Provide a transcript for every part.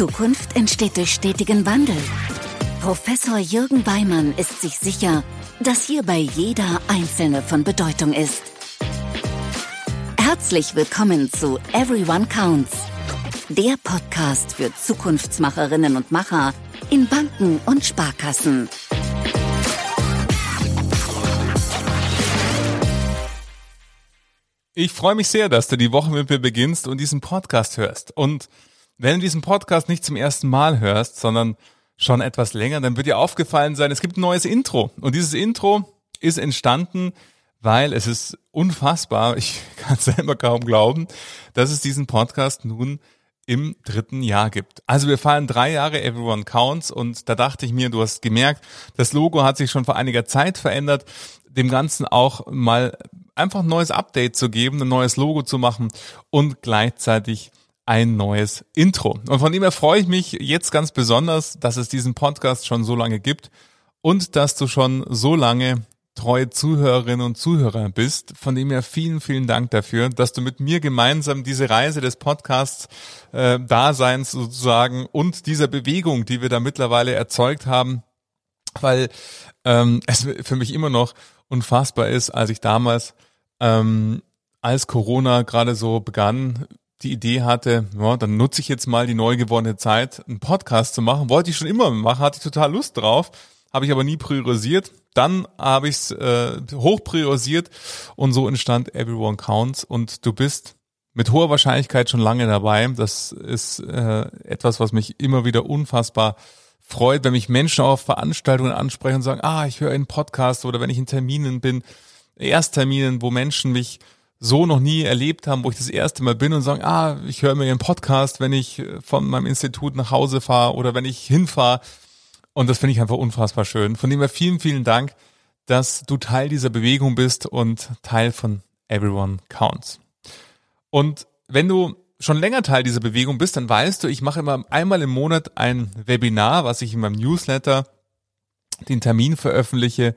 Zukunft entsteht durch stetigen Wandel. Professor Jürgen Weimann ist sich sicher, dass hierbei jeder Einzelne von Bedeutung ist. Herzlich willkommen zu Everyone Counts, der Podcast für Zukunftsmacherinnen und Macher in Banken und Sparkassen. Ich freue mich sehr, dass du die Woche mit mir beginnst und diesen Podcast hörst. Und wenn du diesen Podcast nicht zum ersten Mal hörst, sondern schon etwas länger, dann wird dir aufgefallen sein, es gibt ein neues Intro. Und dieses Intro ist entstanden, weil es ist unfassbar, ich kann es selber kaum glauben, dass es diesen Podcast nun im dritten Jahr gibt. Also wir feiern drei Jahre Everyone Counts und da dachte ich mir, du hast gemerkt, das Logo hat sich schon vor einiger Zeit verändert, dem Ganzen auch mal einfach ein neues Update zu geben, ein neues Logo zu machen und gleichzeitig ein neues Intro. Und von dem her freue ich mich jetzt ganz besonders, dass es diesen Podcast schon so lange gibt und dass du schon so lange treue Zuhörerinnen und Zuhörer bist. Von dem her vielen, vielen Dank dafür, dass du mit mir gemeinsam diese Reise des Podcasts äh, Daseins sozusagen und dieser Bewegung, die wir da mittlerweile erzeugt haben, weil ähm, es für mich immer noch unfassbar ist, als ich damals, ähm, als Corona gerade so begann, die Idee hatte, ja, dann nutze ich jetzt mal die neu gewordene Zeit, einen Podcast zu machen. Wollte ich schon immer machen, hatte ich total Lust drauf, habe ich aber nie priorisiert. Dann habe ich es äh, hoch priorisiert und so entstand Everyone Counts und du bist mit hoher Wahrscheinlichkeit schon lange dabei. Das ist äh, etwas, was mich immer wieder unfassbar freut, wenn mich Menschen auf Veranstaltungen ansprechen und sagen, ah, ich höre einen Podcast oder wenn ich in Terminen bin, Erstterminen, wo Menschen mich so noch nie erlebt haben, wo ich das erste Mal bin und sagen, ah, ich höre mir ihren Podcast, wenn ich von meinem Institut nach Hause fahre oder wenn ich hinfahre. Und das finde ich einfach unfassbar schön. Von dem her vielen, vielen Dank, dass du Teil dieser Bewegung bist und Teil von Everyone Counts. Und wenn du schon länger Teil dieser Bewegung bist, dann weißt du, ich mache immer einmal im Monat ein Webinar, was ich in meinem Newsletter den Termin veröffentliche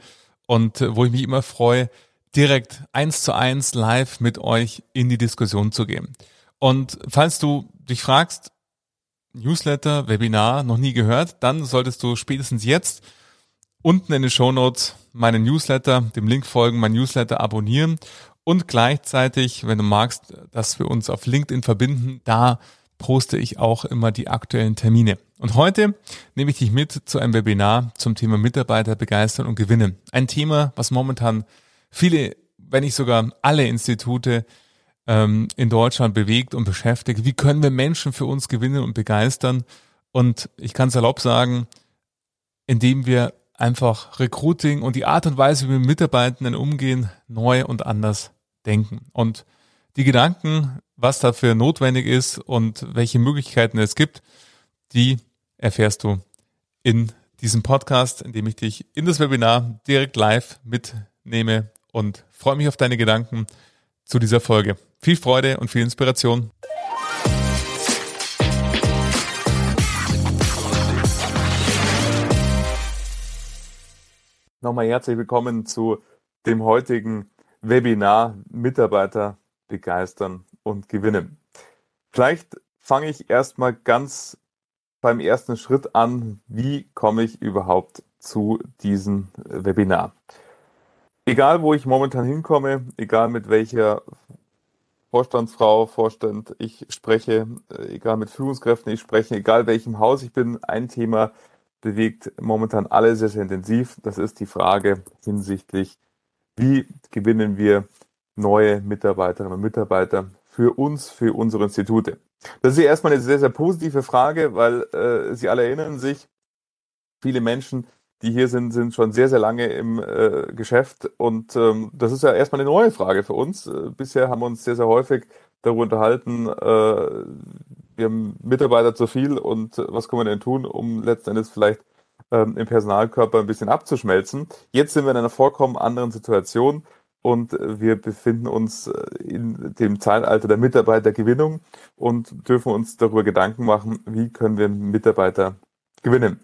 und äh, wo ich mich immer freue, direkt eins zu eins live mit euch in die Diskussion zu gehen. Und falls du dich fragst, Newsletter, Webinar noch nie gehört, dann solltest du spätestens jetzt unten in den Show Notes meinen Newsletter, dem Link folgen, mein Newsletter abonnieren und gleichzeitig, wenn du magst, dass wir uns auf LinkedIn verbinden, da poste ich auch immer die aktuellen Termine. Und heute nehme ich dich mit zu einem Webinar zum Thema Mitarbeiter begeistern und gewinnen. Ein Thema, was momentan viele, wenn nicht sogar alle Institute ähm, in Deutschland bewegt und beschäftigt. Wie können wir Menschen für uns gewinnen und begeistern? Und ich kann es erlaubt sagen, indem wir einfach Recruiting und die Art und Weise, wie wir mit Mitarbeitenden umgehen, neu und anders denken. Und die Gedanken, was dafür notwendig ist und welche Möglichkeiten es gibt, die erfährst du in diesem Podcast, in dem ich dich in das Webinar direkt live mitnehme und freue mich auf deine Gedanken zu dieser Folge. Viel Freude und viel Inspiration. Nochmal herzlich willkommen zu dem heutigen Webinar Mitarbeiter begeistern und gewinnen. Vielleicht fange ich erstmal ganz beim ersten Schritt an, wie komme ich überhaupt zu diesem Webinar. Egal, wo ich momentan hinkomme, egal mit welcher Vorstandsfrau, Vorstand ich spreche, egal mit Führungskräften ich spreche, egal welchem Haus ich bin, ein Thema bewegt momentan alle sehr, sehr intensiv. Das ist die Frage hinsichtlich, wie gewinnen wir neue Mitarbeiterinnen und Mitarbeiter für uns, für unsere Institute. Das ist erstmal eine sehr, sehr positive Frage, weil äh, Sie alle erinnern sich, viele Menschen, die hier sind, sind schon sehr, sehr lange im äh, Geschäft und ähm, das ist ja erstmal eine neue Frage für uns. Äh, bisher haben wir uns sehr, sehr häufig darüber unterhalten, äh, wir haben Mitarbeiter zu viel und äh, was können wir denn tun, um letzten Endes vielleicht ähm, im Personalkörper ein bisschen abzuschmelzen. Jetzt sind wir in einer vollkommen anderen Situation und wir befinden uns äh, in dem Zeitalter der Mitarbeitergewinnung und dürfen uns darüber Gedanken machen, wie können wir Mitarbeiter gewinnen.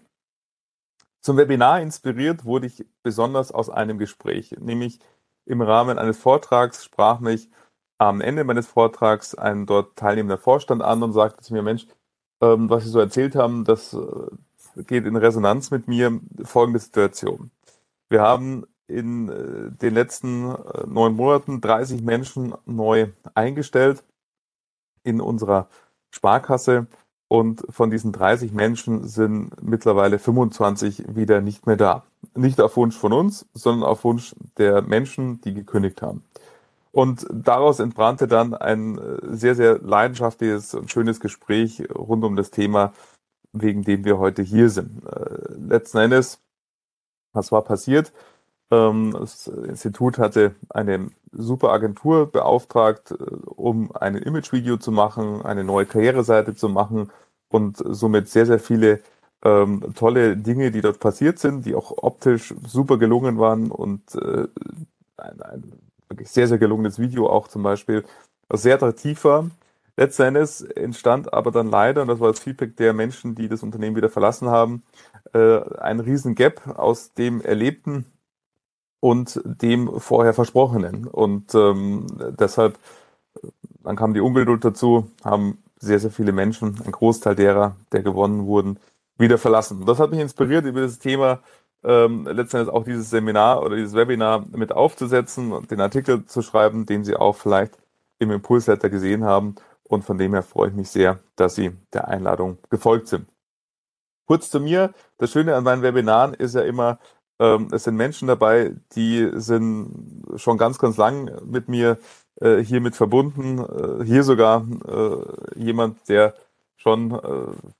Zum Webinar inspiriert wurde ich besonders aus einem Gespräch, nämlich im Rahmen eines Vortrags sprach mich am Ende meines Vortrags ein dort teilnehmender Vorstand an und sagte zu mir, Mensch, ähm, was Sie so erzählt haben, das äh, geht in Resonanz mit mir. Folgende Situation. Wir haben in äh, den letzten äh, neun Monaten 30 Menschen neu eingestellt in unserer Sparkasse und von diesen 30 Menschen sind mittlerweile 25 wieder nicht mehr da. Nicht auf Wunsch von uns, sondern auf Wunsch der Menschen, die gekündigt haben. Und daraus entbrannte dann ein äh, sehr, sehr leidenschaftliches und schönes Gespräch rund um das Thema, wegen dem wir heute hier sind. Letzten Endes, was war passiert? Ähm, das Institut hatte eine super Agentur beauftragt, äh, um ein Image-Video zu machen, eine neue Karriereseite zu machen und somit sehr, sehr viele ähm, tolle Dinge, die dort passiert sind, die auch optisch super gelungen waren und äh, ein, ein wirklich sehr, sehr gelungenes Video auch zum Beispiel, was sehr attraktiv war. Letzten Endes entstand aber dann leider, und das war das Feedback der Menschen, die das Unternehmen wieder verlassen haben, äh, ein riesen Gap aus dem Erlebten und dem vorher Versprochenen. Und ähm, deshalb, dann kam die Ungeduld dazu, haben sehr, sehr viele Menschen, ein Großteil derer, der gewonnen wurden, wieder verlassen. Das hat mich inspiriert, über das Thema ähm, letztendlich auch dieses Seminar oder dieses Webinar mit aufzusetzen und den Artikel zu schreiben, den Sie auch vielleicht im Impulsletter gesehen haben. Und von dem her freue ich mich sehr, dass Sie der Einladung gefolgt sind. Kurz zu mir. Das Schöne an meinen Webinaren ist ja immer, ähm, es sind Menschen dabei, die sind schon ganz, ganz lang mit mir äh, hiermit verbunden. Äh, hier sogar äh, jemand, der schon äh,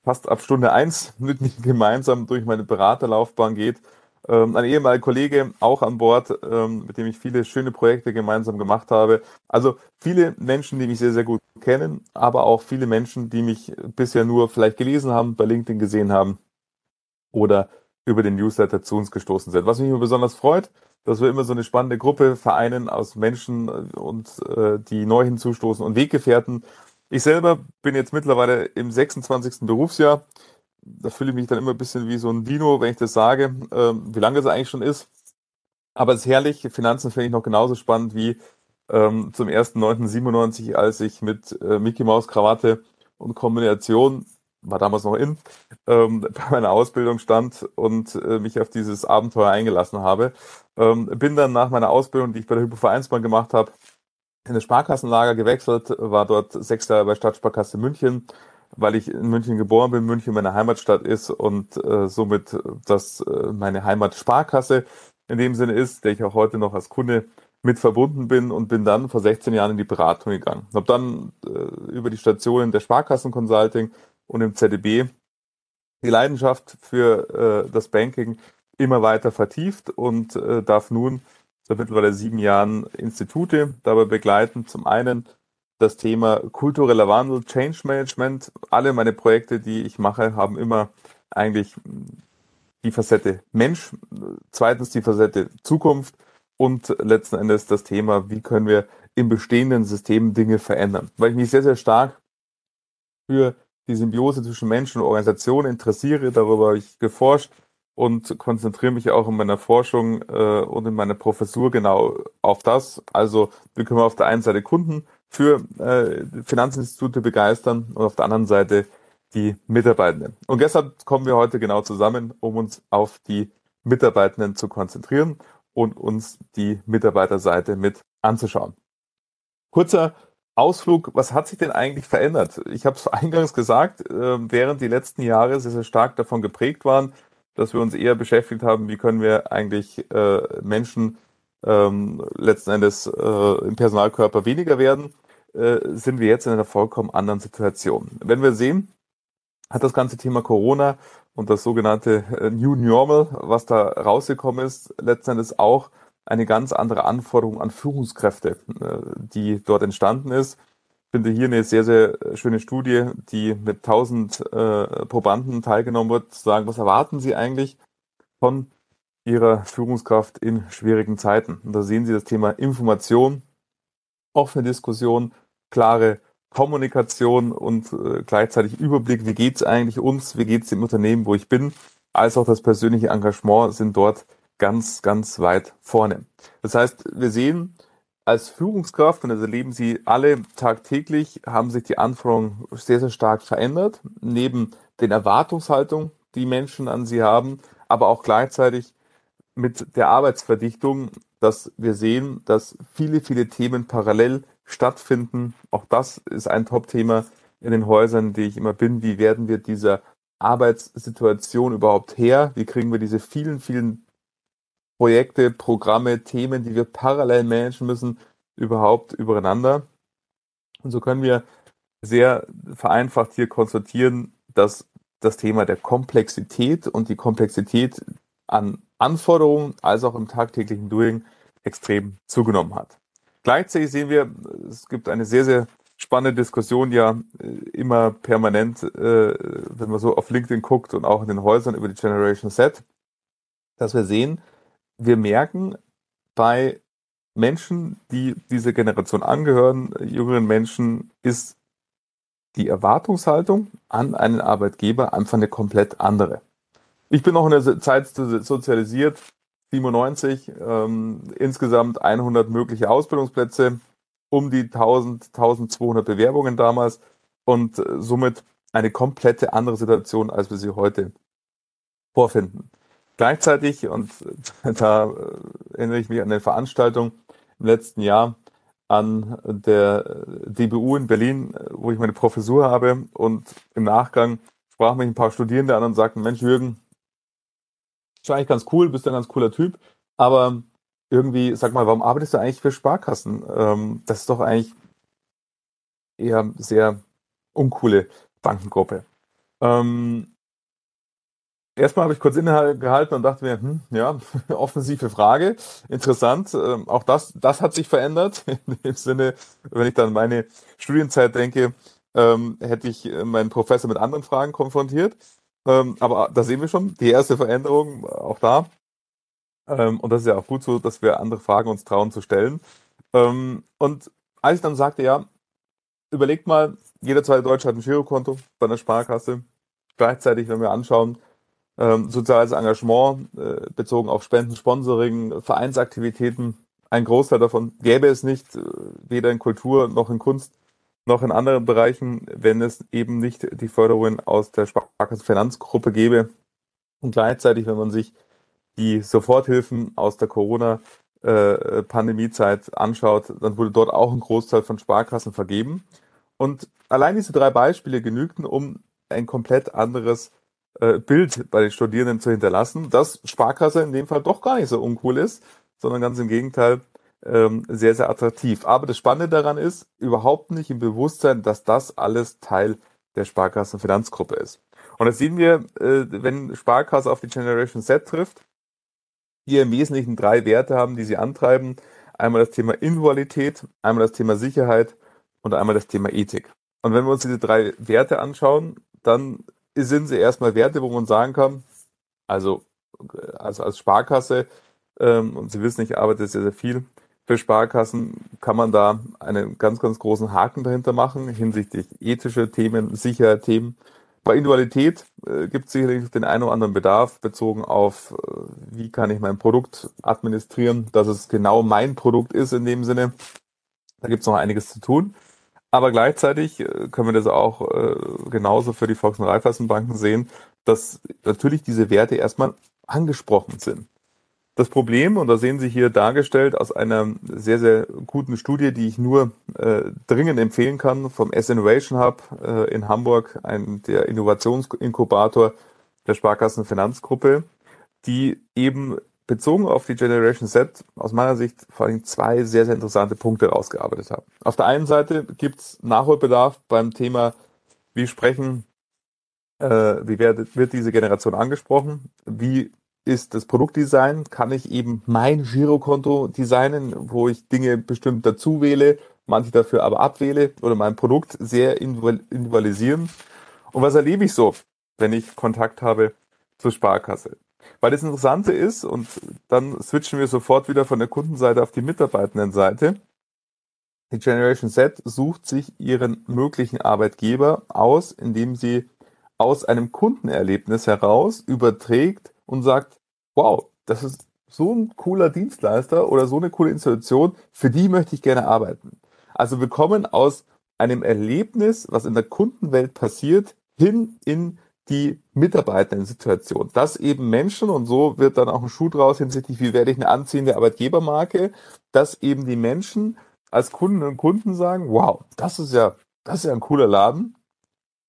fast ab Stunde eins mit mir gemeinsam durch meine Beraterlaufbahn geht. Ähm, ein ehemaliger Kollege auch an Bord, ähm, mit dem ich viele schöne Projekte gemeinsam gemacht habe. Also viele Menschen, die mich sehr, sehr gut kennen, aber auch viele Menschen, die mich bisher nur vielleicht gelesen haben, bei LinkedIn gesehen haben oder über den Newsletter zu uns gestoßen sind. Was mich immer besonders freut, dass wir immer so eine spannende Gruppe vereinen aus Menschen äh, und äh, die neu hinzustoßen und Weggefährten. Ich selber bin jetzt mittlerweile im 26. Berufsjahr. Da fühle ich mich dann immer ein bisschen wie so ein Dino, wenn ich das sage, ähm, wie lange das eigentlich schon ist. Aber es ist herrlich. Finanzen finde ich noch genauso spannend wie ähm, zum 1.9.97, als ich mit äh, Mickey Maus Krawatte und Kombination war damals noch in, ähm, bei meiner Ausbildung stand und äh, mich auf dieses Abenteuer eingelassen habe. Ähm, bin dann nach meiner Ausbildung, die ich bei der Hypovereinsbank gemacht habe, in das Sparkassenlager gewechselt, war dort sechs Jahre bei Stadtsparkasse München, weil ich in München geboren bin, München meine Heimatstadt ist und äh, somit das äh, meine Heimatsparkasse in dem Sinne ist, der ich auch heute noch als Kunde mit verbunden bin und bin dann vor 16 Jahren in die Beratung gegangen. Habe dann äh, über die Stationen der Sparkassen Consulting und im ZDB die Leidenschaft für äh, das Banking immer weiter vertieft und äh, darf nun seit mittlerweile sieben Jahren Institute dabei begleiten. Zum einen das Thema kultureller Wandel, Change Management. Alle meine Projekte, die ich mache, haben immer eigentlich die Facette Mensch, zweitens die Facette Zukunft und letzten Endes das Thema, wie können wir im bestehenden System Dinge verändern. Weil ich mich sehr, sehr stark für die Symbiose zwischen Menschen und Organisationen interessiere. Darüber habe ich geforscht und konzentriere mich auch in meiner Forschung äh, und in meiner Professur genau auf das. Also wie können wir auf der einen Seite Kunden für äh, Finanzinstitute begeistern und auf der anderen Seite die Mitarbeitenden. Und deshalb kommen wir heute genau zusammen, um uns auf die Mitarbeitenden zu konzentrieren und uns die Mitarbeiterseite mit anzuschauen. Kurzer Ausflug, was hat sich denn eigentlich verändert? Ich habe es eingangs gesagt, äh, während die letzten Jahre sehr, sehr stark davon geprägt waren, dass wir uns eher beschäftigt haben, wie können wir eigentlich äh, Menschen ähm, letzten Endes äh, im Personalkörper weniger werden, äh, sind wir jetzt in einer vollkommen anderen Situation. Wenn wir sehen, hat das ganze Thema Corona und das sogenannte New Normal, was da rausgekommen ist, letzten Endes auch eine ganz andere Anforderung an Führungskräfte, äh, die dort entstanden ist. Ich finde hier eine sehr, sehr schöne Studie, die mit 1000 äh, Probanden teilgenommen wird, zu sagen, was erwarten Sie eigentlich von Ihrer Führungskraft in schwierigen Zeiten? Und da sehen Sie das Thema Information, offene Diskussion, klare Kommunikation und äh, gleichzeitig Überblick, wie geht es eigentlich uns, wie geht es dem Unternehmen, wo ich bin, als auch das persönliche Engagement sind dort ganz, ganz weit vorne. Das heißt, wir sehen als Führungskraft, und das erleben Sie alle tagtäglich, haben sich die Anforderungen sehr, sehr stark verändert. Neben den Erwartungshaltungen, die Menschen an Sie haben, aber auch gleichzeitig mit der Arbeitsverdichtung, dass wir sehen, dass viele, viele Themen parallel stattfinden. Auch das ist ein Top-Thema in den Häusern, die ich immer bin. Wie werden wir dieser Arbeitssituation überhaupt her? Wie kriegen wir diese vielen, vielen Projekte, Programme, Themen, die wir parallel managen müssen, überhaupt übereinander? Und so können wir sehr vereinfacht hier konstatieren, dass das Thema der Komplexität und die Komplexität an Anforderungen als auch im tagtäglichen Doing extrem zugenommen hat. Gleichzeitig sehen wir, es gibt eine sehr, sehr spannende Diskussion ja äh, immer permanent, äh, wenn man so auf LinkedIn guckt und auch in den Häusern über die Generation Z, dass wir sehen, wir merken bei Menschen, die dieser Generation angehören, jüngeren Menschen, ist die Erwartungshaltung an einen Arbeitgeber einfach eine komplett andere. Ich bin noch in der Zeit sozialisiert, 97, ähm, insgesamt 100 mögliche Ausbildungsplätze, um die 1000, 1200 Bewerbungen damals und äh, somit eine komplette andere Situation, als wir sie heute vorfinden. Gleichzeitig, und da äh, erinnere ich mich an eine Veranstaltung im letzten Jahr an der DBU in Berlin, wo ich meine Professur habe und im Nachgang sprachen mich ein paar Studierende an und sagten, Mensch Jürgen, ist eigentlich ganz cool, bist ein ganz cooler Typ, aber irgendwie, sag mal, warum arbeitest du eigentlich für Sparkassen? Ähm, das ist doch eigentlich eher sehr uncoole Bankengruppe. Ähm, erstmal habe ich kurz innegehalten und dachte mir, hm, ja, offensive Frage, interessant. Ähm, auch das, das hat sich verändert. In dem Sinne, wenn ich dann meine Studienzeit denke, ähm, hätte ich meinen Professor mit anderen Fragen konfrontiert. Ähm, aber da sehen wir schon die erste Veränderung, auch da. Ähm, und das ist ja auch gut so, dass wir andere Fragen uns trauen zu stellen. Ähm, und als ich dann sagte, ja, überlegt mal, jeder zweite Deutsche hat ein Girokonto bei einer Sparkasse. Gleichzeitig, wenn wir anschauen, ähm, soziales Engagement äh, bezogen auf Spenden, Sponsoring, Vereinsaktivitäten, ein Großteil davon gäbe es nicht, äh, weder in Kultur noch in Kunst noch in anderen Bereichen, wenn es eben nicht die Förderungen aus der Sparkassenfinanzgruppe gäbe. Und gleichzeitig, wenn man sich die Soforthilfen aus der Corona-Pandemiezeit anschaut, dann wurde dort auch ein Großteil von Sparkassen vergeben. Und allein diese drei Beispiele genügten, um ein komplett anderes äh, Bild bei den Studierenden zu hinterlassen, dass Sparkasse in dem Fall doch gar nicht so uncool ist, sondern ganz im Gegenteil ähm, sehr, sehr attraktiv. Aber das Spannende daran ist, überhaupt nicht im Bewusstsein, dass das alles Teil der Sparkassenfinanzgruppe ist. Und das sehen wir, äh, wenn Sparkasse auf die Generation Z trifft, die im Wesentlichen drei Werte haben, die sie antreiben. Einmal das Thema Individualität, einmal das Thema Sicherheit und einmal das Thema Ethik. Und wenn wir uns diese drei Werte anschauen, dann sind sie erstmal Werte, wo man sagen kann, also, also als Sparkasse, ähm, und Sie wissen, ich arbeite sehr, sehr viel für Sparkassen, kann man da einen ganz, ganz großen Haken dahinter machen hinsichtlich ethische Themen, Sicherheit-Themen bei Individualität äh, gibt es sicherlich den einen oder anderen Bedarf bezogen auf, äh, wie kann ich mein Produkt administrieren, dass es genau mein Produkt ist in dem Sinne. Da gibt es noch einiges zu tun. Aber gleichzeitig äh, können wir das auch äh, genauso für die Volks- und Raiffeisenbanken sehen, dass natürlich diese Werte erstmal angesprochen sind. Das Problem, und da sehen Sie hier dargestellt aus einer sehr, sehr guten Studie, die ich nur äh, dringend empfehlen kann, vom S-Innovation Hub äh, in Hamburg, ein, der Innovationsinkubator der Sparkassen Finanzgruppe, die eben bezogen auf die Generation Z aus meiner Sicht vor allem zwei sehr, sehr interessante Punkte rausgearbeitet haben. Auf der einen Seite gibt es Nachholbedarf beim Thema, wie sprechen, äh, wie wird, wird diese Generation angesprochen, wie ist das Produktdesign, kann ich eben mein Girokonto designen, wo ich Dinge bestimmt dazu wähle, manche dafür aber abwähle oder mein Produkt sehr individualisieren. Und was erlebe ich so, wenn ich Kontakt habe zur Sparkasse? Weil das Interessante ist, und dann switchen wir sofort wieder von der Kundenseite auf die Mitarbeitendenseite. Die Generation Z sucht sich ihren möglichen Arbeitgeber aus, indem sie aus einem Kundenerlebnis heraus überträgt und sagt, wow, das ist so ein cooler Dienstleister oder so eine coole Institution, für die möchte ich gerne arbeiten. Also wir kommen aus einem Erlebnis, was in der Kundenwelt passiert, hin in die Mitarbeitenden-Situation. Dass eben Menschen, und so wird dann auch ein Schuh draus hinsichtlich, wie werde ich eine anziehende Arbeitgebermarke, dass eben die Menschen als Kunden und Kunden sagen, wow, das ist ja, das ist ja ein cooler Laden.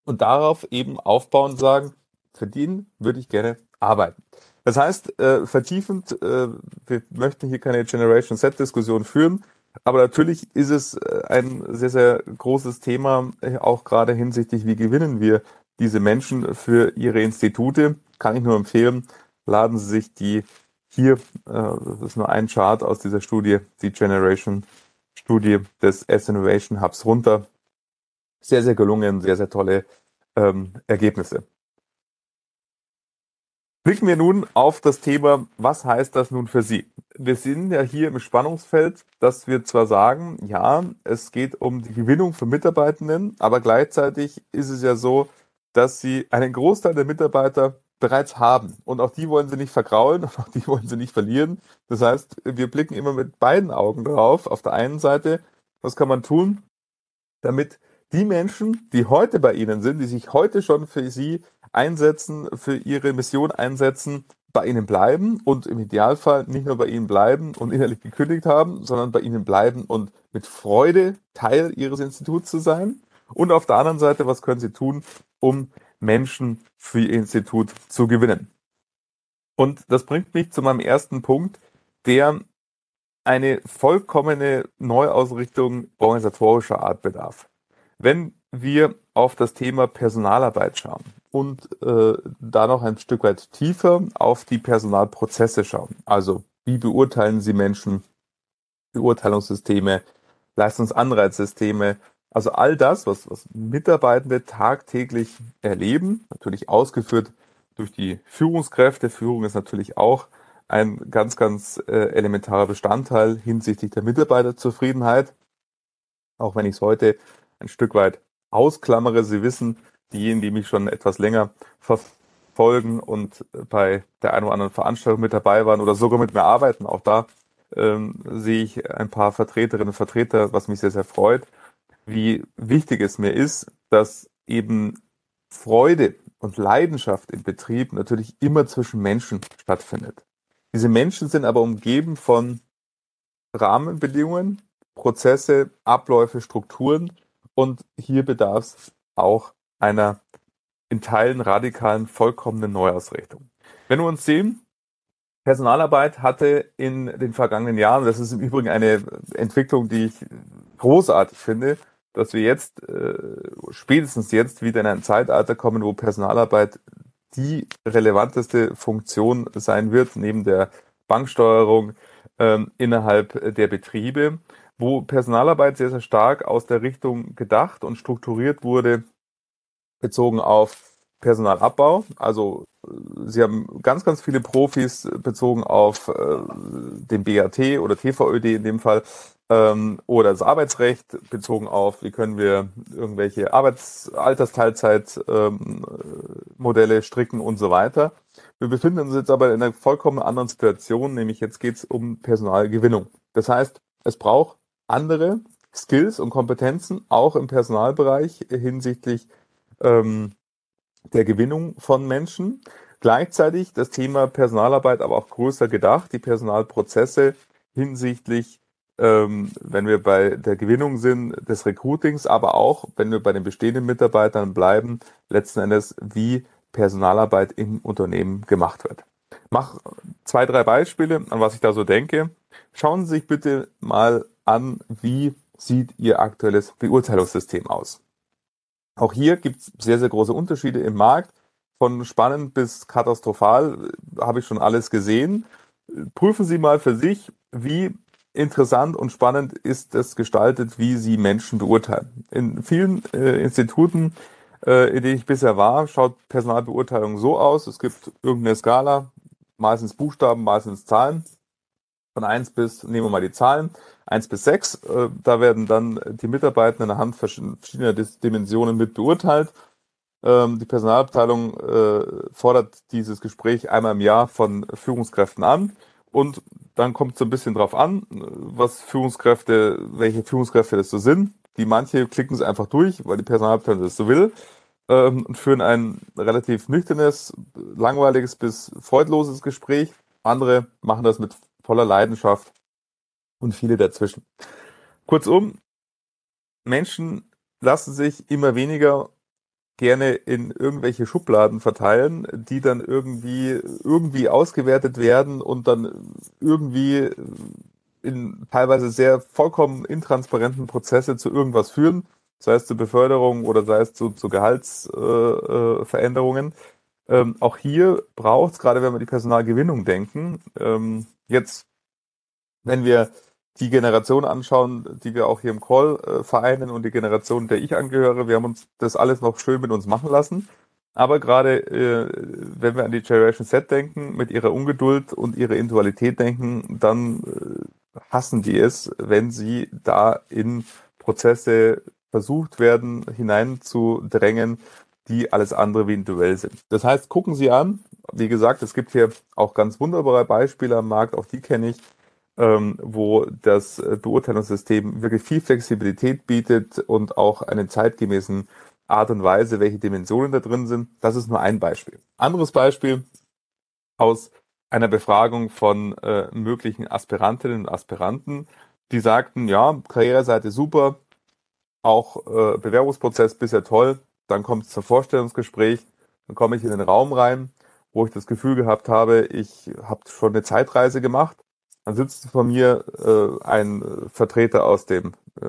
Und darauf eben aufbauen sagen, für den würde ich gerne arbeiten. Das heißt, äh, vertiefend, äh, wir möchten hier keine Generation Set-Diskussion führen, aber natürlich ist es äh, ein sehr, sehr großes Thema, äh, auch gerade hinsichtlich, wie gewinnen wir diese Menschen für ihre Institute. Kann ich nur empfehlen, laden Sie sich die hier, äh, das ist nur ein Chart aus dieser Studie, die Generation Studie des S Innovation Hubs runter. Sehr, sehr gelungen, sehr, sehr tolle ähm, Ergebnisse. Blicken wir nun auf das Thema, was heißt das nun für Sie? Wir sind ja hier im Spannungsfeld, dass wir zwar sagen, ja, es geht um die Gewinnung von Mitarbeitenden, aber gleichzeitig ist es ja so, dass Sie einen Großteil der Mitarbeiter bereits haben. Und auch die wollen Sie nicht vergraulen und auch die wollen Sie nicht verlieren. Das heißt, wir blicken immer mit beiden Augen drauf. Auf der einen Seite, was kann man tun, damit die Menschen, die heute bei Ihnen sind, die sich heute schon für Sie einsetzen, für ihre Mission einsetzen, bei ihnen bleiben und im Idealfall nicht nur bei ihnen bleiben und innerlich gekündigt haben, sondern bei ihnen bleiben und mit Freude Teil ihres Instituts zu sein. Und auf der anderen Seite, was können sie tun, um Menschen für ihr Institut zu gewinnen? Und das bringt mich zu meinem ersten Punkt, der eine vollkommene Neuausrichtung organisatorischer Art bedarf. Wenn wir auf das Thema Personalarbeit schauen und äh, da noch ein Stück weit tiefer auf die Personalprozesse schauen. Also wie beurteilen Sie Menschen, Beurteilungssysteme, Leistungsanreizsysteme, also all das, was, was Mitarbeitende tagtäglich erleben, natürlich ausgeführt durch die Führungskräfte. Führung ist natürlich auch ein ganz, ganz äh, elementarer Bestandteil hinsichtlich der Mitarbeiterzufriedenheit. Auch wenn ich es heute ein Stück weit ausklammere. Sie wissen, diejenigen, die mich schon etwas länger verfolgen und bei der einen oder anderen Veranstaltung mit dabei waren oder sogar mit mir arbeiten, auch da ähm, sehe ich ein paar Vertreterinnen und Vertreter, was mich sehr, sehr freut, wie wichtig es mir ist, dass eben Freude und Leidenschaft im Betrieb natürlich immer zwischen Menschen stattfindet. Diese Menschen sind aber umgeben von Rahmenbedingungen, Prozesse, Abläufe, Strukturen, und hier bedarf es auch einer in Teilen radikalen, vollkommenen Neuausrichtung. Wenn wir uns sehen, Personalarbeit hatte in den vergangenen Jahren, das ist im Übrigen eine Entwicklung, die ich großartig finde, dass wir jetzt, äh, spätestens jetzt wieder in ein Zeitalter kommen, wo Personalarbeit die relevanteste Funktion sein wird, neben der Banksteuerung ähm, innerhalb der Betriebe wo Personalarbeit sehr, sehr stark aus der Richtung gedacht und strukturiert wurde, bezogen auf Personalabbau. Also Sie haben ganz, ganz viele Profis bezogen auf äh, den BAT oder TVÖD in dem Fall oder das Arbeitsrecht bezogen auf, wie können wir irgendwelche Arbeits-, Altersteilzeitmodelle ähm, stricken und so weiter. Wir befinden uns jetzt aber in einer vollkommen anderen Situation, nämlich jetzt geht es um Personalgewinnung. Das heißt, es braucht andere Skills und Kompetenzen, auch im Personalbereich hinsichtlich ähm, der Gewinnung von Menschen. Gleichzeitig das Thema Personalarbeit aber auch größer gedacht, die Personalprozesse hinsichtlich, ähm, wenn wir bei der Gewinnung sind, des Recruitings, aber auch, wenn wir bei den bestehenden Mitarbeitern bleiben, letzten Endes, wie Personalarbeit im Unternehmen gemacht wird. Mach zwei, drei Beispiele, an was ich da so denke. Schauen Sie sich bitte mal an, wie sieht Ihr aktuelles Beurteilungssystem aus. Auch hier gibt es sehr, sehr große Unterschiede im Markt. Von spannend bis katastrophal äh, habe ich schon alles gesehen. Prüfen Sie mal für sich, wie interessant und spannend ist es gestaltet, wie Sie Menschen beurteilen. In vielen äh, Instituten, äh, in denen ich bisher war, schaut Personalbeurteilung so aus. Es gibt irgendeine Skala, meistens Buchstaben, meistens Zahlen. Von eins bis, nehmen wir mal die Zahlen, eins bis sechs. Äh, da werden dann die Mitarbeiter anhand verschiedener Dimensionen mit beurteilt. Ähm, die Personalabteilung äh, fordert dieses Gespräch einmal im Jahr von Führungskräften an und dann kommt es so ein bisschen drauf an, was Führungskräfte, welche Führungskräfte das so sind. Die manche klicken es einfach durch, weil die Personalabteilung das so will ähm, und führen ein relativ nüchternes, langweiliges bis freudloses Gespräch. Andere machen das mit voller Leidenschaft und viele dazwischen. Kurzum, Menschen lassen sich immer weniger gerne in irgendwelche Schubladen verteilen, die dann irgendwie irgendwie ausgewertet werden und dann irgendwie in teilweise sehr vollkommen intransparenten Prozesse zu irgendwas führen, sei es zur Beförderung oder sei es zu, zu Gehaltsveränderungen. Äh, äh, ähm, auch hier braucht es, gerade wenn wir die Personalgewinnung denken, ähm, jetzt, wenn wir die Generation anschauen, die wir auch hier im Call äh, vereinen und die Generation, der ich angehöre, wir haben uns das alles noch schön mit uns machen lassen. Aber gerade äh, wenn wir an die Generation Z denken, mit ihrer Ungeduld und ihrer Individualität denken, dann äh, hassen die es, wenn sie da in Prozesse versucht werden, hineinzudrängen, die alles andere wie individuell sind. Das heißt, gucken Sie an. Wie gesagt, es gibt hier auch ganz wunderbare Beispiele am Markt, auch die kenne ich, ähm, wo das äh, Beurteilungssystem wirklich viel Flexibilität bietet und auch einen zeitgemäßen Art und Weise, welche Dimensionen da drin sind. Das ist nur ein Beispiel. Anderes Beispiel aus einer Befragung von äh, möglichen Aspirantinnen und Aspiranten, die sagten, ja, Karriereseite super, auch äh, Bewerbungsprozess bisher toll, dann kommt es zum Vorstellungsgespräch, dann komme ich in den Raum rein, wo ich das Gefühl gehabt habe, ich habe schon eine Zeitreise gemacht dann sitzt vor mir äh, ein Vertreter aus dem äh,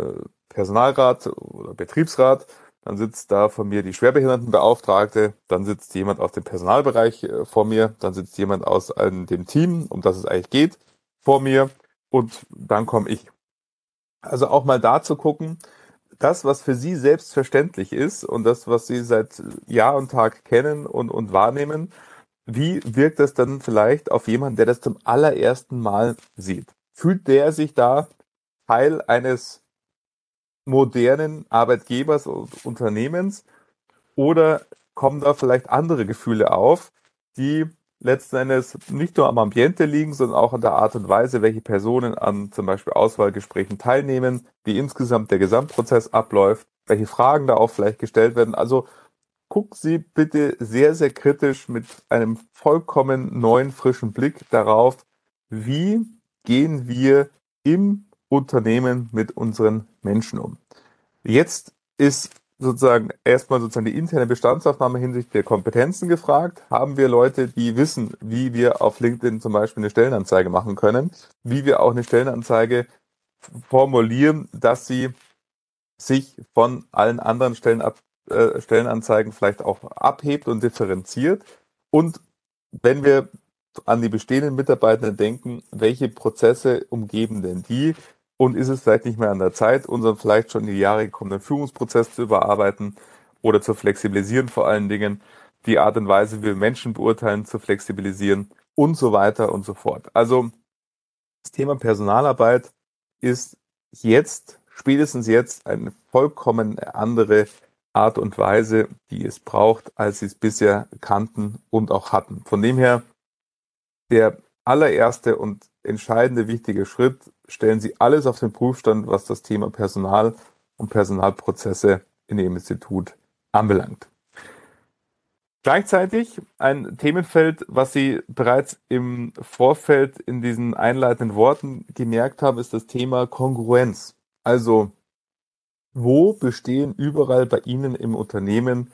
Personalrat oder Betriebsrat, dann sitzt da vor mir die Schwerbehindertenbeauftragte, dann sitzt jemand aus dem Personalbereich äh, vor mir, dann sitzt jemand aus äh, dem Team, um das es eigentlich geht, vor mir. Und dann komme ich. Also auch mal da zu gucken, das, was für Sie selbstverständlich ist und das, was Sie seit Jahr und Tag kennen und, und wahrnehmen, wie wirkt das dann vielleicht auf jemanden, der das zum allerersten Mal sieht? Fühlt der sich da Teil eines modernen Arbeitgebers und Unternehmens oder kommen da vielleicht andere Gefühle auf, die letzten Endes nicht nur am Ambiente liegen, sondern auch an der Art und Weise, welche Personen an zum Beispiel Auswahlgesprächen teilnehmen, wie insgesamt der Gesamtprozess abläuft, welche Fragen da auch vielleicht gestellt werden. Also guck Sie bitte sehr, sehr kritisch mit einem vollkommen neuen, frischen Blick darauf, wie gehen wir im Unternehmen mit unseren Menschen um. Jetzt ist sozusagen erstmal sozusagen die interne Bestandsaufnahme hinsichtlich der Kompetenzen gefragt. Haben wir Leute, die wissen, wie wir auf LinkedIn zum Beispiel eine Stellenanzeige machen können, wie wir auch eine Stellenanzeige formulieren, dass sie sich von allen anderen Stellen ab, äh, Stellenanzeigen vielleicht auch abhebt und differenziert. Und wenn wir an die bestehenden Mitarbeitenden denken, welche Prozesse umgeben denn die? Und ist es vielleicht nicht mehr an der Zeit, unseren vielleicht schon in die Jahre gekommenen Führungsprozess zu überarbeiten oder zu flexibilisieren, vor allen Dingen die Art und Weise, wie wir Menschen beurteilen, zu flexibilisieren und so weiter und so fort. Also das Thema Personalarbeit ist jetzt, spätestens jetzt, eine vollkommen andere Art und Weise, die es braucht, als sie es bisher kannten und auch hatten. Von dem her, der allererste und entscheidende wichtige Schritt, stellen Sie alles auf den Prüfstand, was das Thema Personal und Personalprozesse in Ihrem Institut anbelangt. Gleichzeitig ein Themenfeld, was Sie bereits im Vorfeld in diesen einleitenden Worten gemerkt haben, ist das Thema Kongruenz. Also wo bestehen überall bei Ihnen im Unternehmen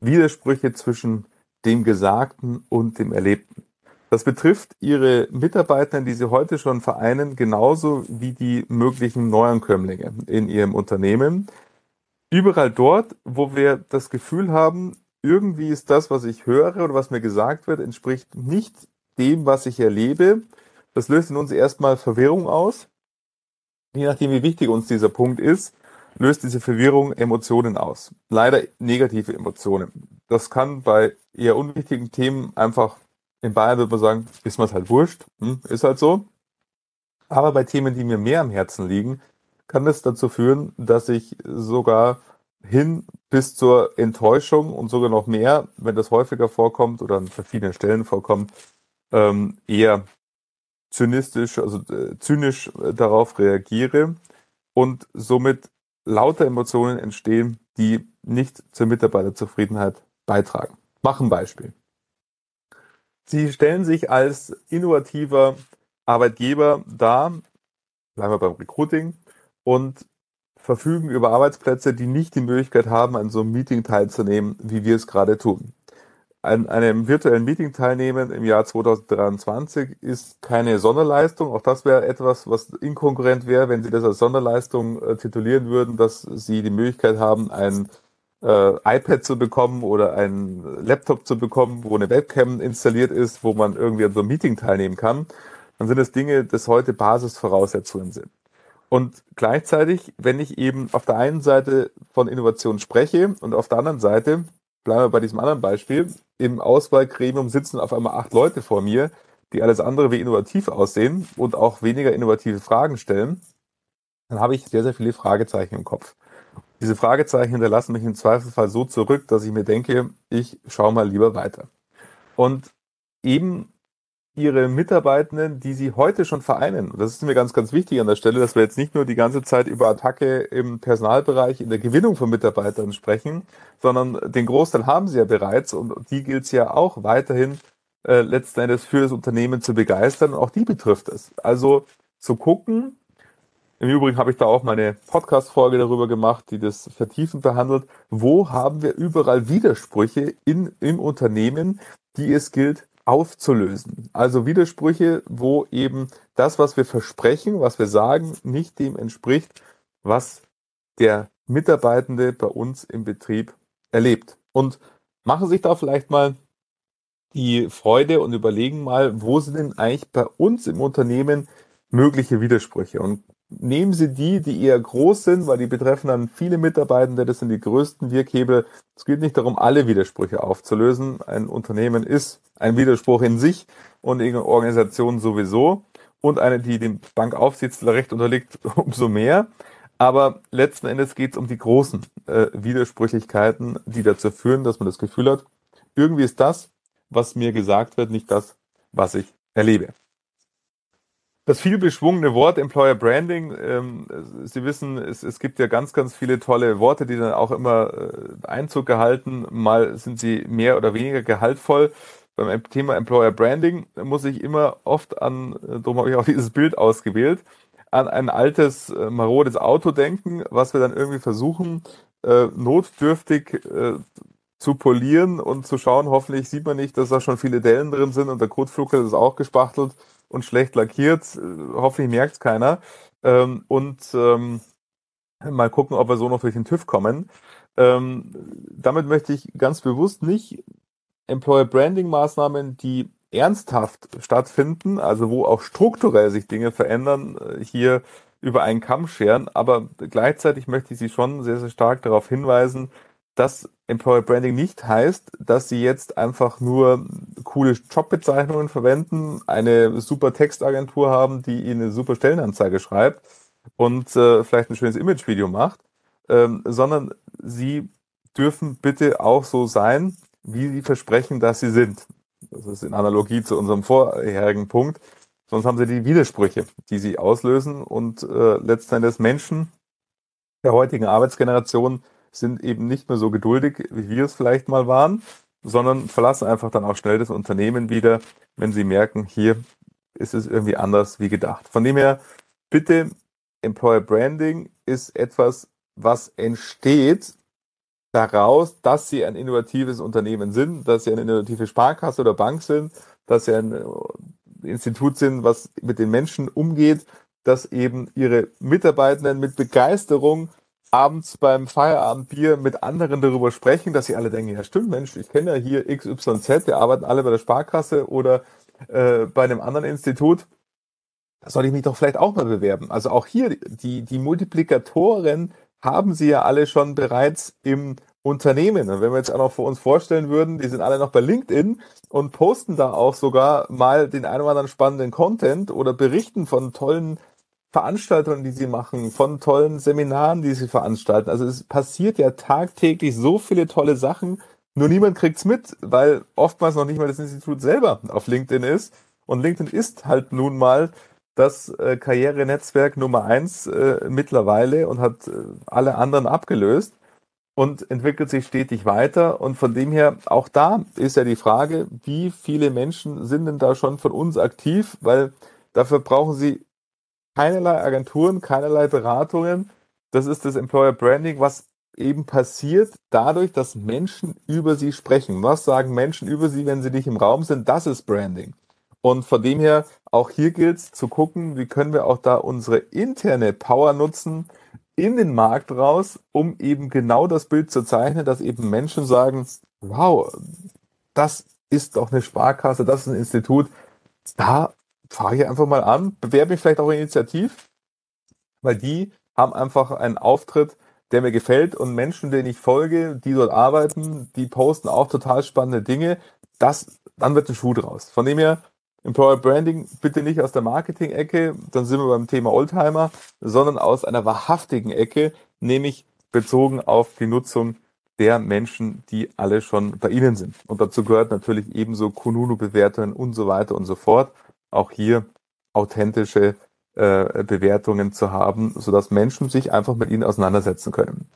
Widersprüche zwischen dem Gesagten und dem Erlebten? Das betrifft Ihre Mitarbeiter, die Sie heute schon vereinen, genauso wie die möglichen Neuankömmlinge in Ihrem Unternehmen. Überall dort, wo wir das Gefühl haben, irgendwie ist das, was ich höre oder was mir gesagt wird, entspricht nicht dem, was ich erlebe. Das löst in uns erstmal Verwirrung aus. Je nachdem, wie wichtig uns dieser Punkt ist, löst diese Verwirrung Emotionen aus. Leider negative Emotionen. Das kann bei eher unwichtigen Themen einfach, in Bayern würde man sagen, ist man halt wurscht, hm, ist halt so. Aber bei Themen, die mir mehr am Herzen liegen, kann das dazu führen, dass ich sogar hin bis zur Enttäuschung und sogar noch mehr, wenn das häufiger vorkommt oder an verschiedenen Stellen vorkommt, ähm, eher zynistisch, also äh, zynisch äh, darauf reagiere und somit lauter Emotionen entstehen, die nicht zur Mitarbeiterzufriedenheit beitragen. Mach ein Beispiel. Sie stellen sich als innovativer Arbeitgeber dar, bleiben wir beim Recruiting, und verfügen über Arbeitsplätze, die nicht die Möglichkeit haben, an so einem Meeting teilzunehmen, wie wir es gerade tun. An einem virtuellen Meeting teilnehmen im Jahr 2023 ist keine Sonderleistung. Auch das wäre etwas, was inkonkurrent wäre, wenn Sie das als Sonderleistung äh, titulieren würden, dass Sie die Möglichkeit haben, ein äh, iPad zu bekommen oder einen Laptop zu bekommen, wo eine Webcam installiert ist, wo man irgendwie an so einem Meeting teilnehmen kann. Dann sind es Dinge, das heute Basisvoraussetzungen sind. Und gleichzeitig, wenn ich eben auf der einen Seite von Innovation spreche und auf der anderen Seite, bleiben wir bei diesem anderen Beispiel, im Auswahlgremium sitzen auf einmal acht Leute vor mir, die alles andere wie innovativ aussehen und auch weniger innovative Fragen stellen, dann habe ich sehr, sehr viele Fragezeichen im Kopf. Diese Fragezeichen hinterlassen mich im Zweifelsfall so zurück, dass ich mir denke, ich schaue mal lieber weiter. Und eben ihre Mitarbeitenden, die sie heute schon vereinen. Und das ist mir ganz, ganz wichtig an der Stelle, dass wir jetzt nicht nur die ganze Zeit über Attacke im Personalbereich, in der Gewinnung von Mitarbeitern sprechen, sondern den Großteil haben sie ja bereits und die gilt es ja auch weiterhin äh, letzten Endes für das Unternehmen zu begeistern. Und auch die betrifft es. Also zu gucken, im Übrigen habe ich da auch meine Podcast-Folge darüber gemacht, die das vertiefend behandelt. Wo haben wir überall Widersprüche in, im Unternehmen, die es gilt aufzulösen. Also Widersprüche, wo eben das, was wir versprechen, was wir sagen, nicht dem entspricht, was der Mitarbeitende bei uns im Betrieb erlebt. Und machen sich da vielleicht mal die Freude und überlegen mal, wo sind denn eigentlich bei uns im Unternehmen mögliche Widersprüche? Und nehmen Sie die, die eher groß sind, weil die betreffen dann viele Mitarbeitende, das sind die größten Wirkhebel. Es geht nicht darum, alle Widersprüche aufzulösen. Ein Unternehmen ist ein Widerspruch in sich und in Organisation sowieso. Und eine, die dem Bankaufsichtsrecht unterliegt, umso mehr. Aber letzten Endes geht es um die großen äh, Widersprüchlichkeiten, die dazu führen, dass man das Gefühl hat, irgendwie ist das, was mir gesagt wird, nicht das, was ich erlebe. Das vielbeschwungene Wort Employer Branding, ähm, Sie wissen, es, es gibt ja ganz, ganz viele tolle Worte, die dann auch immer äh, Einzug gehalten. Mal sind sie mehr oder weniger gehaltvoll. Beim Thema Employer Branding muss ich immer oft an, äh, darum habe ich auch dieses Bild ausgewählt, an ein altes, äh, marodes Auto denken, was wir dann irgendwie versuchen, äh, notdürftig äh, zu polieren und zu schauen, hoffentlich sieht man nicht, dass da schon viele Dellen drin sind und der Kotflug ist auch gespachtelt und schlecht lackiert. Hoffentlich merkt es keiner. Ähm, und ähm, mal gucken, ob wir so noch durch den TÜV kommen. Ähm, damit möchte ich ganz bewusst nicht Employer Branding Maßnahmen, die ernsthaft stattfinden, also wo auch strukturell sich Dinge verändern, äh, hier über einen Kamm scheren. Aber gleichzeitig möchte ich Sie schon sehr, sehr stark darauf hinweisen, dass Employer Branding nicht heißt, dass sie jetzt einfach nur coole Jobbezeichnungen verwenden, eine super Textagentur haben, die ihnen eine super Stellenanzeige schreibt und äh, vielleicht ein schönes Imagevideo macht, ähm, sondern sie dürfen bitte auch so sein, wie sie versprechen, dass sie sind. Das ist in Analogie zu unserem vorherigen Punkt. Sonst haben sie die Widersprüche, die sie auslösen und äh, letzten Endes Menschen der heutigen Arbeitsgeneration sind eben nicht mehr so geduldig, wie wir es vielleicht mal waren, sondern verlassen einfach dann auch schnell das Unternehmen wieder, wenn sie merken, hier ist es irgendwie anders wie gedacht. Von dem her, bitte, Employer Branding ist etwas, was entsteht daraus, dass sie ein innovatives Unternehmen sind, dass sie eine innovative Sparkasse oder Bank sind, dass sie ein Institut sind, was mit den Menschen umgeht, dass eben ihre Mitarbeitenden mit Begeisterung abends beim Feierabendbier mit anderen darüber sprechen, dass sie alle denken, ja stimmt, Mensch, ich kenne ja hier XYZ, wir arbeiten alle bei der Sparkasse oder äh, bei einem anderen Institut. Da soll ich mich doch vielleicht auch mal bewerben. Also auch hier, die, die Multiplikatoren haben sie ja alle schon bereits im Unternehmen. Und wenn wir jetzt auch noch vor uns vorstellen würden, die sind alle noch bei LinkedIn und posten da auch sogar mal den einen oder anderen spannenden Content oder berichten von tollen Veranstaltungen, die sie machen, von tollen Seminaren, die sie veranstalten. Also es passiert ja tagtäglich so viele tolle Sachen, nur niemand kriegt's mit, weil oftmals noch nicht mal das Institut selber auf LinkedIn ist. Und LinkedIn ist halt nun mal das äh, Karrierenetzwerk Nummer eins äh, mittlerweile und hat äh, alle anderen abgelöst und entwickelt sich stetig weiter. Und von dem her, auch da ist ja die Frage, wie viele Menschen sind denn da schon von uns aktiv? Weil dafür brauchen sie keinerlei Agenturen, keinerlei Beratungen. Das ist das Employer Branding, was eben passiert dadurch, dass Menschen über sie sprechen. Was sagen Menschen über sie, wenn sie nicht im Raum sind? Das ist Branding. Und von dem her, auch hier gilt es zu gucken, wie können wir auch da unsere interne Power nutzen in den Markt raus, um eben genau das Bild zu zeichnen, dass eben Menschen sagen, wow, das ist doch eine Sparkasse, das ist ein Institut, da fahre ich einfach mal an, bewerbe mich vielleicht auch initiativ, weil die haben einfach einen Auftritt, der mir gefällt und Menschen, denen ich folge, die dort arbeiten, die posten auch total spannende Dinge. Das, dann wird ein Schuh draus. Von dem her, Employer Branding bitte nicht aus der Marketing-Ecke, dann sind wir beim Thema Oldtimer, sondern aus einer wahrhaftigen Ecke, nämlich bezogen auf die Nutzung der Menschen, die alle schon bei Ihnen sind. Und dazu gehört natürlich ebenso Kununu-Bewertungen und so weiter und so fort. Auch hier authentische äh, Bewertungen zu haben, sodass Menschen sich einfach mit ihnen auseinandersetzen können.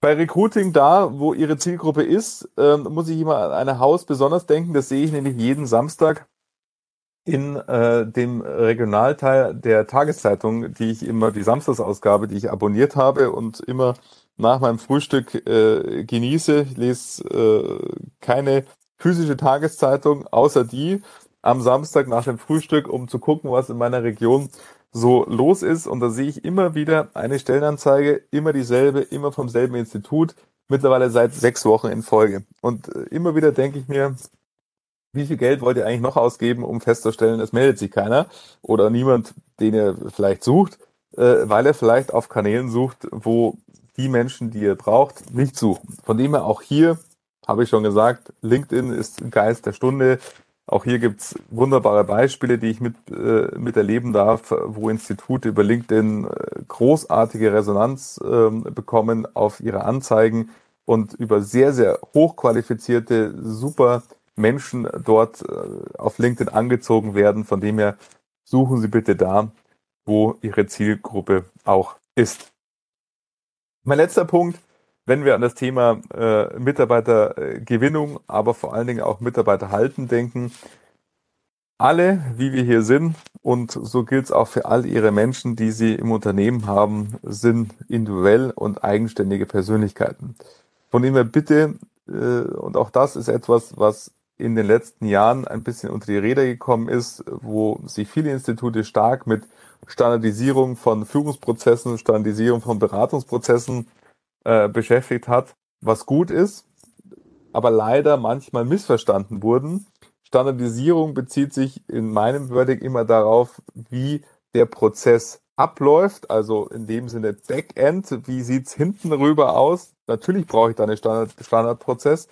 Bei Recruiting da, wo Ihre Zielgruppe ist, äh, muss ich immer an ein Haus besonders denken. Das sehe ich nämlich jeden Samstag in äh, dem Regionalteil der Tageszeitung, die ich immer, die Samstagsausgabe, die ich abonniert habe und immer nach meinem Frühstück äh, genieße. Ich lese äh, keine physische Tageszeitung, außer die am Samstag nach dem Frühstück, um zu gucken, was in meiner Region so los ist. Und da sehe ich immer wieder eine Stellenanzeige, immer dieselbe, immer vom selben Institut, mittlerweile seit sechs Wochen in Folge. Und äh, immer wieder denke ich mir, wie viel Geld wollt ihr eigentlich noch ausgeben, um festzustellen, es meldet sich keiner oder niemand, den ihr vielleicht sucht, äh, weil er vielleicht auf Kanälen sucht, wo die Menschen, die ihr braucht, nicht suchen. Von dem her auch hier, habe ich schon gesagt, LinkedIn ist Geist der Stunde. Auch hier gibt's wunderbare Beispiele, die ich mit, äh, miterleben darf, wo Institute über LinkedIn äh, großartige Resonanz äh, bekommen auf ihre Anzeigen und über sehr, sehr hochqualifizierte, super Menschen dort äh, auf LinkedIn angezogen werden. Von dem her suchen Sie bitte da, wo Ihre Zielgruppe auch ist. Mein letzter Punkt, wenn wir an das Thema äh, Mitarbeitergewinnung, aber vor allen Dingen auch Mitarbeiterhalten denken, alle, wie wir hier sind, und so gilt es auch für all Ihre Menschen, die Sie im Unternehmen haben, sind individuell und eigenständige Persönlichkeiten. Von dem her bitte, äh, und auch das ist etwas, was in den letzten Jahren ein bisschen unter die Räder gekommen ist, wo sich viele Institute stark mit Standardisierung von Führungsprozessen, Standardisierung von Beratungsprozessen äh, beschäftigt hat, was gut ist, aber leider manchmal missverstanden wurden. Standardisierung bezieht sich in meinem Wording immer darauf, wie der Prozess abläuft, also in dem Sinne Backend, wie sieht's hinten rüber aus? Natürlich brauche ich da einen Standard, Standardprozess,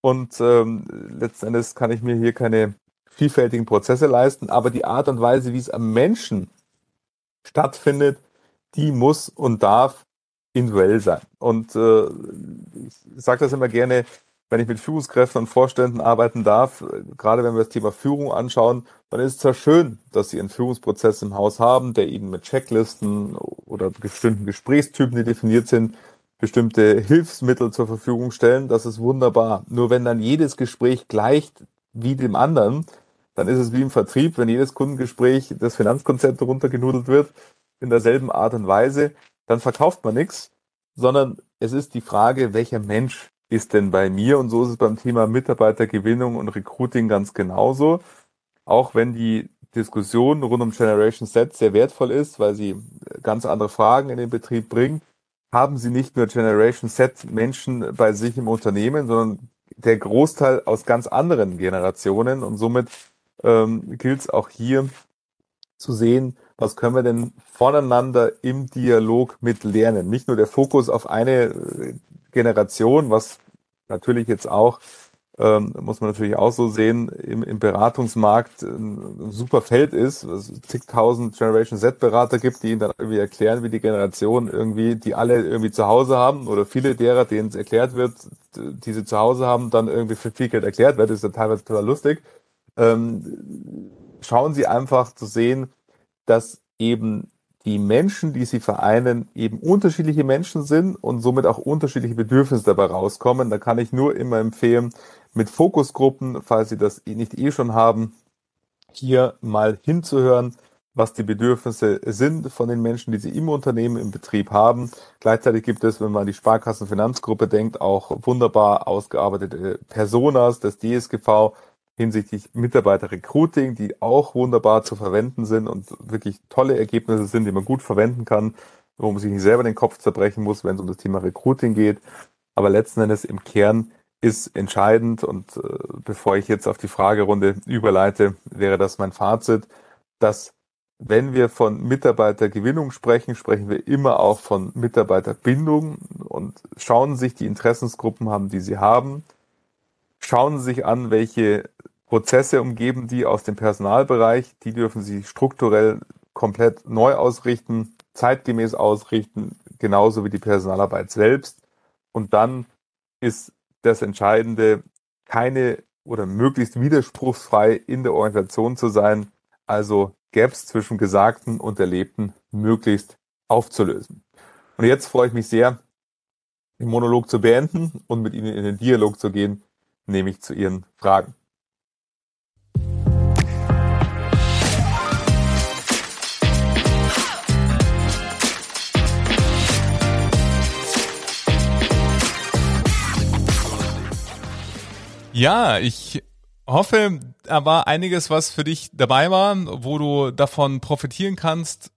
und ähm, letzten Endes kann ich mir hier keine vielfältigen Prozesse leisten, aber die Art und Weise, wie es am Menschen stattfindet, die muss und darf individuell sein. Und äh, ich sage das immer gerne, wenn ich mit Führungskräften und Vorständen arbeiten darf, gerade wenn wir das Thema Führung anschauen, dann ist es zwar schön, dass sie einen Führungsprozess im Haus haben, der ihnen mit Checklisten oder bestimmten Gesprächstypen, die definiert sind, bestimmte Hilfsmittel zur Verfügung stellen, das ist wunderbar. Nur wenn dann jedes Gespräch gleicht wie dem anderen, dann ist es wie im Vertrieb, wenn jedes Kundengespräch das Finanzkonzept runtergenudelt wird, in derselben Art und Weise, dann verkauft man nichts, sondern es ist die Frage, welcher Mensch ist denn bei mir? Und so ist es beim Thema Mitarbeitergewinnung und Recruiting ganz genauso. Auch wenn die Diskussion rund um Generation Z sehr wertvoll ist, weil sie ganz andere Fragen in den Betrieb bringt, haben sie nicht nur Generation Z Menschen bei sich im Unternehmen, sondern der Großteil aus ganz anderen Generationen. Und somit ähm, gilt es auch hier zu sehen, was können wir denn voneinander im Dialog mit lernen. Nicht nur der Fokus auf eine äh, Generation, was natürlich jetzt auch ähm, muss man natürlich auch so sehen, im, im Beratungsmarkt ein super Feld ist, es zigtausend Generation Z-Berater gibt, die ihnen dann irgendwie erklären, wie die Generation irgendwie, die alle irgendwie zu Hause haben oder viele derer, denen es erklärt wird, die sie zu Hause haben, dann irgendwie für viel Geld erklärt wird, das ist ja teilweise total lustig. ähm, schauen Sie einfach zu sehen, dass eben die Menschen, die sie vereinen, eben unterschiedliche Menschen sind und somit auch unterschiedliche Bedürfnisse dabei rauskommen. Da kann ich nur immer empfehlen, mit Fokusgruppen, falls Sie das nicht eh schon haben, hier mal hinzuhören, was die Bedürfnisse sind von den Menschen, die sie im Unternehmen, im Betrieb haben. Gleichzeitig gibt es, wenn man an die Sparkassenfinanzgruppe denkt, auch wunderbar ausgearbeitete Personas des DSGV, hinsichtlich Mitarbeiter-Recruiting, die auch wunderbar zu verwenden sind und wirklich tolle Ergebnisse sind, die man gut verwenden kann, wo man sich nicht selber den Kopf zerbrechen muss, wenn es um das Thema Recruiting geht. Aber letzten Endes im Kern ist entscheidend und äh, bevor ich jetzt auf die Fragerunde überleite, wäre das mein Fazit, dass wenn wir von Mitarbeitergewinnung sprechen, sprechen wir immer auch von Mitarbeiterbindung und schauen sich die Interessensgruppen haben, die sie haben, schauen sich an, welche Prozesse umgeben die aus dem Personalbereich. Die dürfen Sie strukturell komplett neu ausrichten, zeitgemäß ausrichten, genauso wie die Personalarbeit selbst. Und dann ist das Entscheidende, keine oder möglichst widerspruchsfrei in der Organisation zu sein, also Gaps zwischen Gesagten und Erlebten möglichst aufzulösen. Und jetzt freue ich mich sehr, den Monolog zu beenden und mit Ihnen in den Dialog zu gehen, nämlich zu Ihren Fragen. Ja, ich hoffe, da war einiges, was für dich dabei war, wo du davon profitieren kannst,